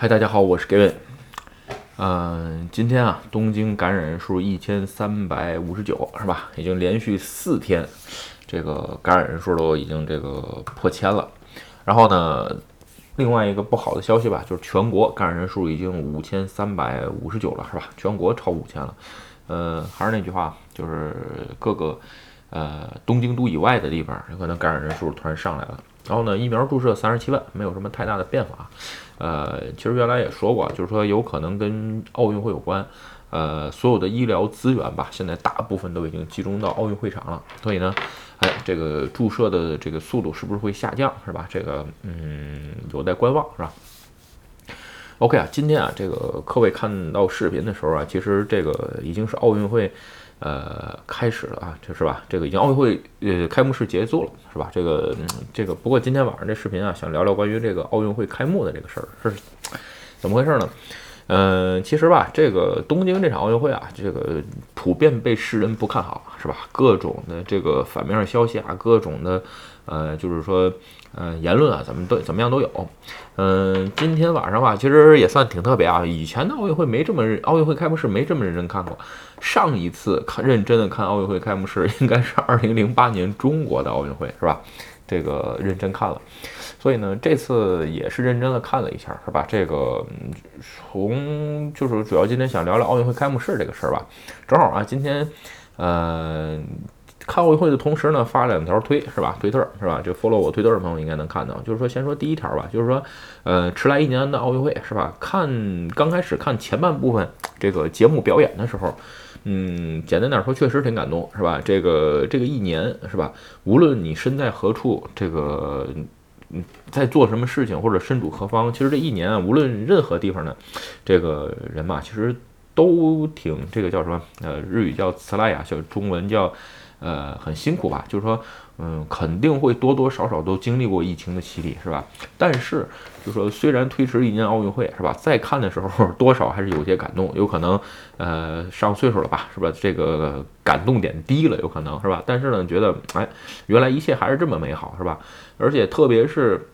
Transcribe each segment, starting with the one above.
嗨，大家好，我是 Gavin。嗯，今天啊，东京感染人数一千三百五十九，是吧？已经连续四天，这个感染人数都已经这个破千了。然后呢，另外一个不好的消息吧，就是全国感染人数已经五千三百五十九了，是吧？全国超五千了。呃，还是那句话，就是各个呃东京都以外的地方，有可能感染人数突然上来了。然后呢，疫苗注射三十七万，没有什么太大的变化。呃，其实原来也说过，就是说有可能跟奥运会有关。呃，所有的医疗资源吧，现在大部分都已经集中到奥运会场了。所以呢，哎，这个注射的这个速度是不是会下降，是吧？这个嗯，有待观望，是吧？OK 啊，今天啊，这个各位看到视频的时候啊，其实这个已经是奥运会。呃，开始了啊，这是吧？这个已经奥运会呃开幕式结束了，是吧？这个这个，不过今天晚上这视频啊，想聊聊关于这个奥运会开幕的这个事儿，是怎么回事呢？嗯，其实吧，这个东京这场奥运会啊，这个普遍被世人不看好，是吧？各种的这个反面消息啊，各种的呃，就是说。嗯，言论啊，怎么都怎么样都有。嗯，今天晚上吧，其实也算挺特别啊。以前的奥运会没这么奥运会开幕式没这么认真看过。上一次看认真的看奥运会开幕式，应该是二零零八年中国的奥运会，是吧？这个认真看了。所以呢，这次也是认真的看了一下，是吧？这个从就是主要今天想聊聊奥运会开幕式这个事儿吧。正好啊，今天，嗯。看奥运会的同时呢，发两条推是吧？推特是吧？就 follow 我推特的朋友应该能看到。就是说，先说第一条吧，就是说，呃，迟来一年的奥运会是吧？看刚开始看前半部分这个节目表演的时候，嗯，简单点说，确实挺感动是吧？这个这个一年是吧？无论你身在何处，这个嗯在做什么事情或者身处何方，其实这一年啊，无论任何地方的这个人嘛，其实都挺这个叫什么？呃，日语叫茨拉雅，叫中文叫。呃，很辛苦吧？就是说，嗯，肯定会多多少少都经历过疫情的洗礼，是吧？但是，就说虽然推迟一年奥运会，是吧？再看的时候，多少还是有些感动。有可能，呃，上岁数了吧，是吧？这个感动点低了，有可能是吧？但是呢，觉得，哎，原来一切还是这么美好，是吧？而且特别是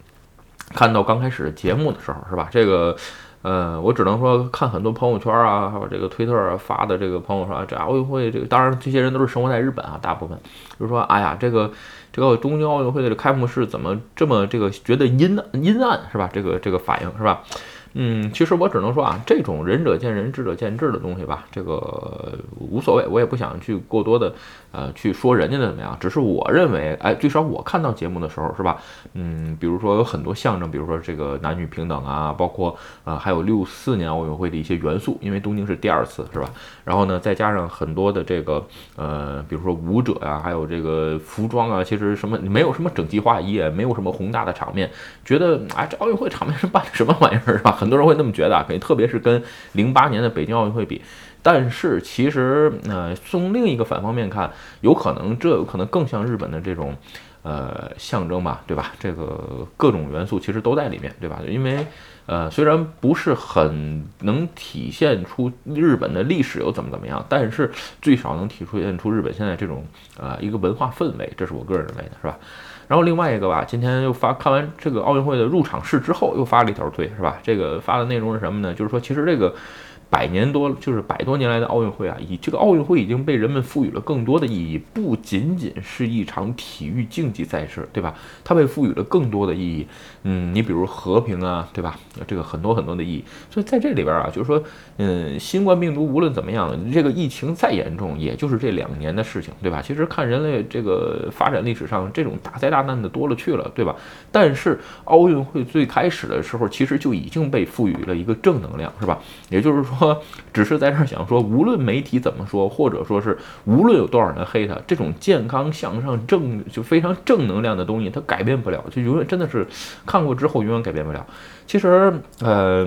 看到刚开始节目的时候，是吧？这个。呃，我只能说看很多朋友圈啊，还有这个推特发的这个朋友说，这奥运会这个，当然这些人都是生活在日本啊，大部分就是说，哎呀，这个这个东京奥运会的开幕式怎么这么这个觉得阴阴暗是吧？这个这个反应是吧？嗯，其实我只能说啊，这种仁者见仁，智者见智的东西吧，这个无所谓，我也不想去过多的呃去说人家的怎么样，只是我认为，哎，最少我看到节目的时候是吧？嗯，比如说有很多象征，比如说这个男女平等啊，包括啊还有六四年奥运会的一些元素，因为东京是第二次是吧？然后呢，再加上很多的这个呃，比如说舞者呀，还有这个服装啊，其实什么没有什么整齐划一，也没有什么宏大的场面，觉得哎，这奥运会场面是办的什么玩意儿是吧？很多人会那么觉得啊，特别是跟零八年的北京奥运会比，但是其实，呃，从另一个反方面看，有可能这有可能更像日本的这种，呃，象征吧，对吧？这个各种元素其实都在里面，对吧？因为，呃，虽然不是很能体现出日本的历史又怎么怎么样，但是最少能体现出日本现在这种，呃，一个文化氛围，这是我个人认为的，是吧？然后另外一个吧，今天又发看完这个奥运会的入场式之后，又发了一条推，是吧？这个发的内容是什么呢？就是说，其实这个。百年多，就是百多年来的奥运会啊，以这个奥运会已经被人们赋予了更多的意义，不仅仅是一场体育竞技赛事，对吧？它被赋予了更多的意义。嗯，你比如和平啊，对吧？这个很多很多的意义。所以在这里边啊，就是说，嗯，新冠病毒无论怎么样，这个疫情再严重，也就是这两年的事情，对吧？其实看人类这个发展历史上，这种大灾大难的多了去了，对吧？但是奥运会最开始的时候，其实就已经被赋予了一个正能量，是吧？也就是说。说只是在这儿想说，无论媒体怎么说，或者说是无论有多少人黑他，这种健康向上正就非常正能量的东西，它改变不了，就永远真的是看过之后永远改变不了。其实，呃，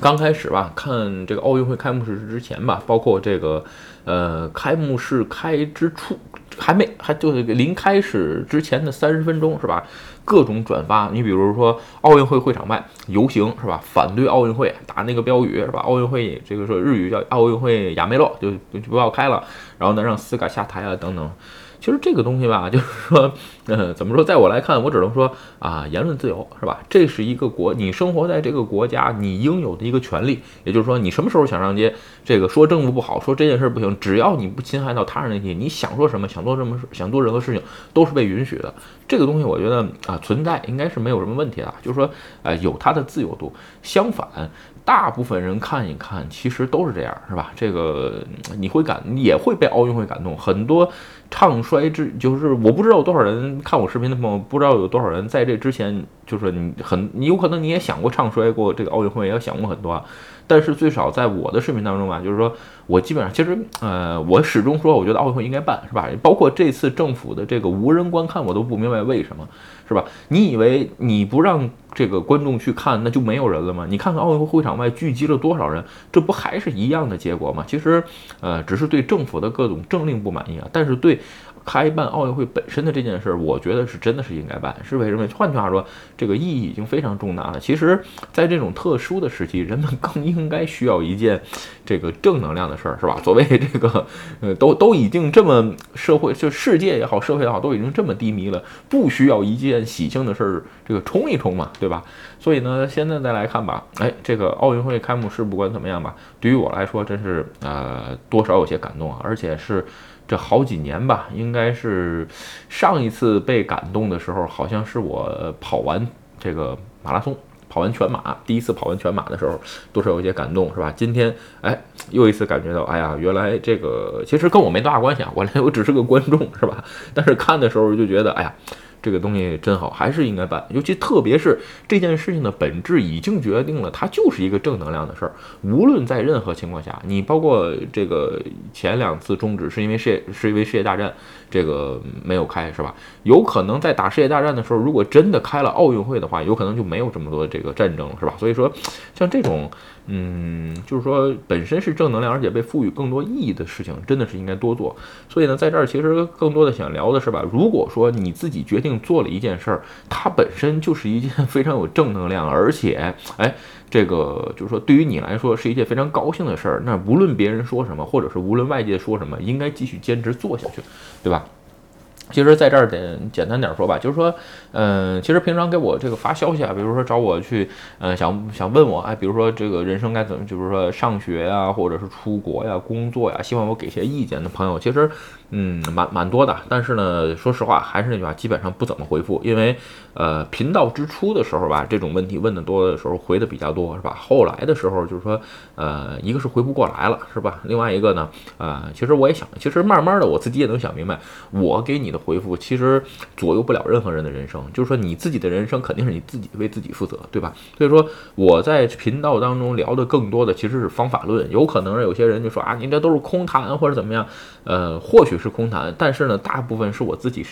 刚开始吧，看这个奥运会开幕式之前吧，包括这个呃开幕式开之初，还没还就是临开始之前的三十分钟是吧？各种转发，你比如说奥运会会场外游行是吧？反对奥运会打那个标语是吧？奥运会这个说日语叫奥运会亚梅洛，就就不要开了。然后呢，让斯卡下台啊等等。其实这个东西吧，就是说，呃，怎么说？在我来看，我只能说啊，言论自由是吧？这是一个国，你生活在这个国家，你应有的一个权利。也就是说，你什么时候想上街，这个说政府不好，说这件事不行，只要你不侵害到他人利益，你想说什么，想做什么，想做任何事情，都是被允许的。这个东西，我觉得啊，存在应该是没有什么问题的。就是说，呃，有它的自由度。相反。大部分人看一看，其实都是这样，是吧？这个你会感，也会被奥运会感动。很多唱衰之，就是我不知道有多少人看我视频的朋友，不知道有多少人在这之前，就是你很，你有可能你也想过唱衰过这个奥运会，也想过很多啊。但是最少在我的视频当中吧，就是说我基本上其实呃，我始终说我觉得奥运会应该办，是吧？包括这次政府的这个无人观看，我都不明白为什么，是吧？你以为你不让这个观众去看，那就没有人了吗？你看看奥运会会场外聚集了多少人，这不还是一样的结果吗？其实呃，只是对政府的各种政令不满意啊，但是对。开办奥运会本身的这件事儿，我觉得是真的是应该办，是为什么？换句话说，这个意义已经非常重大了。其实，在这种特殊的时期，人们更应该需要一件这个正能量的事儿，是吧？所谓这个，呃，都都已经这么社会，就世界也好，社会也好，都已经这么低迷了，不需要一件喜庆的事儿，这个冲一冲嘛，对吧？所以呢，现在再来看吧，哎，这个奥运会开幕式不管怎么样吧，对于我来说，真是呃多少有些感动啊，而且是。这好几年吧，应该是上一次被感动的时候，好像是我跑完这个马拉松，跑完全马，第一次跑完全马的时候，多少有些感动，是吧？今天，哎，又一次感觉到，哎呀，原来这个其实跟我没多大关系啊，我来我只是个观众，是吧？但是看的时候就觉得，哎呀。这个东西真好，还是应该办。尤其特别是这件事情的本质已经决定了，它就是一个正能量的事儿。无论在任何情况下，你包括这个前两次终止是因为世界是因为世界大战这个没有开，是吧？有可能在打世界大战的时候，如果真的开了奥运会的话，有可能就没有这么多这个战争了，是吧？所以说，像这种。嗯，就是说本身是正能量，而且被赋予更多意义的事情，真的是应该多做。所以呢，在这儿其实更多的想聊的是吧，如果说你自己决定做了一件事儿，它本身就是一件非常有正能量，而且哎，这个就是说对于你来说是一件非常高兴的事儿，那无论别人说什么，或者是无论外界说什么，应该继续坚持做下去，对吧？其实，在这儿简简单点说吧，就是说，嗯，其实平常给我这个发消息啊，比如说找我去，嗯，想想问我，哎，比如说这个人生该怎么，就是说上学呀，或者是出国呀、工作呀，希望我给些意见的朋友，其实。嗯，蛮蛮多的，但是呢，说实话，还是那句话，基本上不怎么回复，因为，呃，频道之初的时候吧，这种问题问的多的时候，回的比较多，是吧？后来的时候，就是说，呃，一个是回不过来了，是吧？另外一个呢，呃，其实我也想，其实慢慢的，我自己也能想明白，我给你的回复其实左右不了任何人的人生，就是说你自己的人生肯定是你自己为自己负责，对吧？所以说我在频道当中聊的更多的其实是方法论，有可能有些人就说啊，你这都是空谈或者怎么样，呃，或许。是空谈，但是呢，大部分是我自己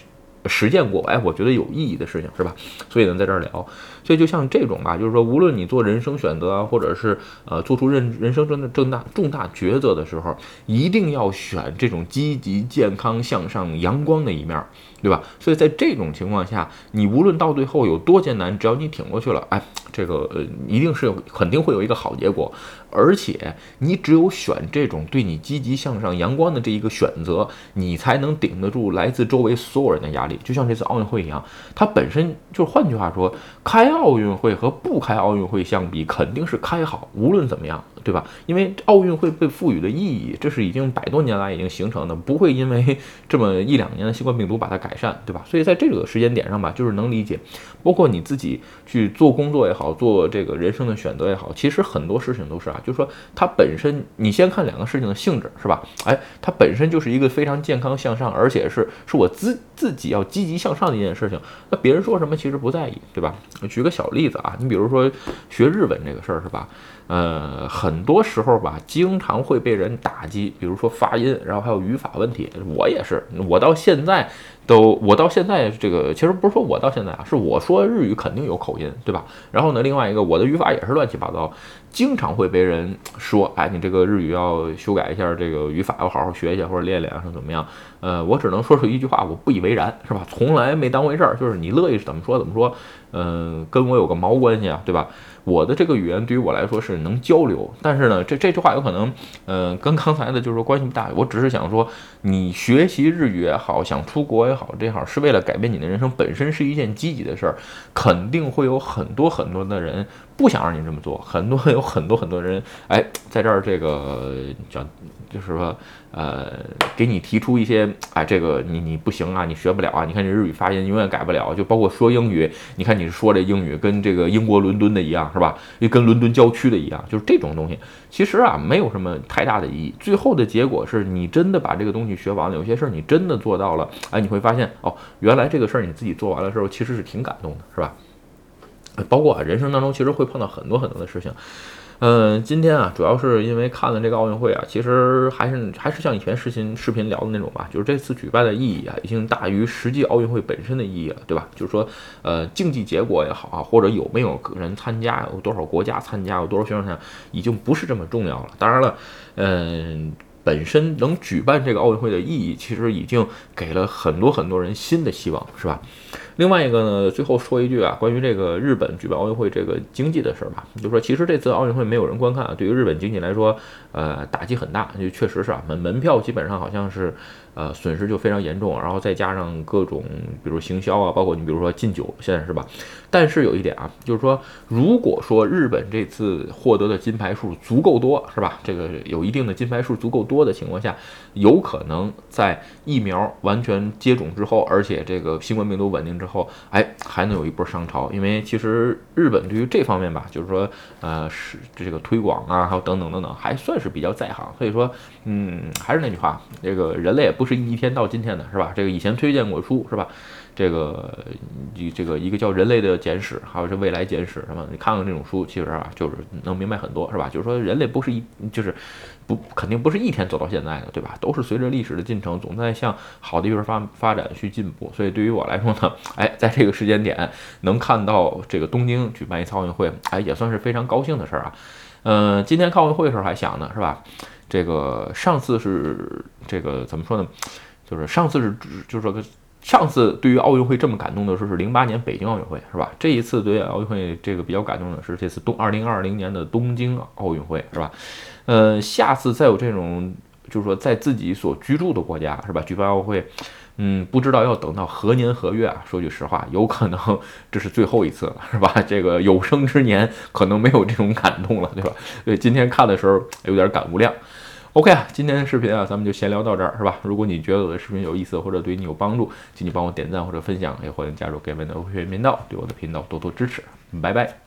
实践过，哎，我觉得有意义的事情，是吧？所以呢，在这儿聊。所以就像这种吧，就是说，无论你做人生选择啊，或者是呃做出人人生中的重大重大抉择的时候，一定要选这种积极、健康、向上、阳光的一面，对吧？所以在这种情况下，你无论到最后有多艰难，只要你挺过去了，哎，这个呃一定是肯定会有一个好结果。而且你只有选这种对你积极向上、阳光的这一个选择，你才能顶得住来自周围所有人的压力。就像这次奥运会一样，它本身就换句话说，开奥运会和不开奥运会相比，肯定是开好。无论怎么样。对吧？因为奥运会被赋予的意义，这是已经百多年来已经形成的，不会因为这么一两年的新冠病毒把它改善，对吧？所以在这个时间点上吧，就是能理解，包括你自己去做工作也好，做这个人生的选择也好，其实很多事情都是啊，就是说它本身，你先看两个事情的性质，是吧？哎，它本身就是一个非常健康向上，而且是是我自自己要积极向上的一件事情。那别人说什么其实不在意，对吧？举个小例子啊，你比如说学日文这个事儿，是吧？呃，很多时候吧，经常会被人打击，比如说发音，然后还有语法问题。我也是，我到现在都，我到现在这个，其实不是说我到现在啊，是我说日语肯定有口音，对吧？然后呢，另外一个，我的语法也是乱七八糟。经常会被人说，哎，你这个日语要修改一下，这个语法要好好学一下，或者练练，或者怎么样？呃，我只能说出一句话，我不以为然，是吧？从来没当回事儿，就是你乐意怎么说怎么说。嗯，跟我有个毛关系啊，对吧？我的这个语言对于我来说是能交流，但是呢，这这句话有可能，嗯，跟刚才的就是说关系不大。我只是想说，你学习日语也好，想出国也好，这好是为了改变你的人生，本身是一件积极的事儿，肯定会有很多很多的人不想让你这么做，很多 有很多很多人，哎，在这儿这个叫。就是说，呃，给你提出一些，哎，这个你你不行啊，你学不了啊。你看这日语发音永远改不了，就包括说英语，你看你说这英语跟这个英国伦敦的一样，是吧？又跟伦敦郊区的一样，就是这种东西，其实啊，没有什么太大的意义。最后的结果是你真的把这个东西学完了，有些事儿你真的做到了，哎，你会发现哦，原来这个事儿你自己做完了之后，其实是挺感动的，是吧？包括啊，人生当中其实会碰到很多很多的事情。嗯，今天啊，主要是因为看了这个奥运会啊，其实还是还是像以前视频视频聊的那种吧，就是这次举办的意义啊，已经大于实际奥运会本身的意义了，对吧？就是说，呃，竞技结果也好啊，或者有没有人参加，有多少国家参加，有多少选手参加，已经不是这么重要了。当然了，嗯。本身能举办这个奥运会的意义，其实已经给了很多很多人新的希望，是吧？另外一个呢，最后说一句啊，关于这个日本举办奥运会这个经济的事儿吧，就是说其实这次奥运会没有人观看，啊对于日本经济来说，呃，打击很大，就确实是啊，门门票基本上好像是。呃，损失就非常严重，然后再加上各种，比如行销啊，包括你比如说禁酒，现在是吧？但是有一点啊，就是说，如果说日本这次获得的金牌数足够多，是吧？这个有一定的金牌数足够多的情况下，有可能在疫苗完全接种之后，而且这个新冠病毒稳定之之后，哎，还能有一波上潮。因为其实日本对于这方面吧，就是说，呃，是这个推广啊，还有等等等等，还算是比较在行。所以说，嗯，还是那句话，这个人类也不。是一天到今天的是吧？这个以前推荐过书是吧？这个一这个一个叫《人类的简史》，还有是《未来简史》什么？你看看这种书，其实啊，就是能明白很多是吧？就是说人类不是一就是不肯定不是一天走到现在的，对吧？都是随着历史的进程，总在向好的地方发发展去进步。所以对于我来说呢，哎，在这个时间点能看到这个东京举办一次奥运会，哎，也算是非常高兴的事儿啊。嗯，今天看奥运会的时候还想呢，是吧？这个上次是这个怎么说呢？就是上次是就是说上次对于奥运会这么感动的时候是零八年北京奥运会是吧？这一次对奥运会这个比较感动的是这次东二零二零年的东京奥运会是吧？呃，下次再有这种就是说在自己所居住的国家是吧举办奥运会。嗯，不知道要等到何年何月啊？说句实话，有可能这是最后一次了，是吧？这个有生之年可能没有这种感动了，对吧？所以今天看的时候有点感无量。OK 啊，今天的视频啊，咱们就闲聊到这儿，是吧？如果你觉得我的视频有意思或者对你有帮助，请你帮我点赞或者分享，也欢迎加入给我的 OK 频道，对我的频道多多支持。拜拜。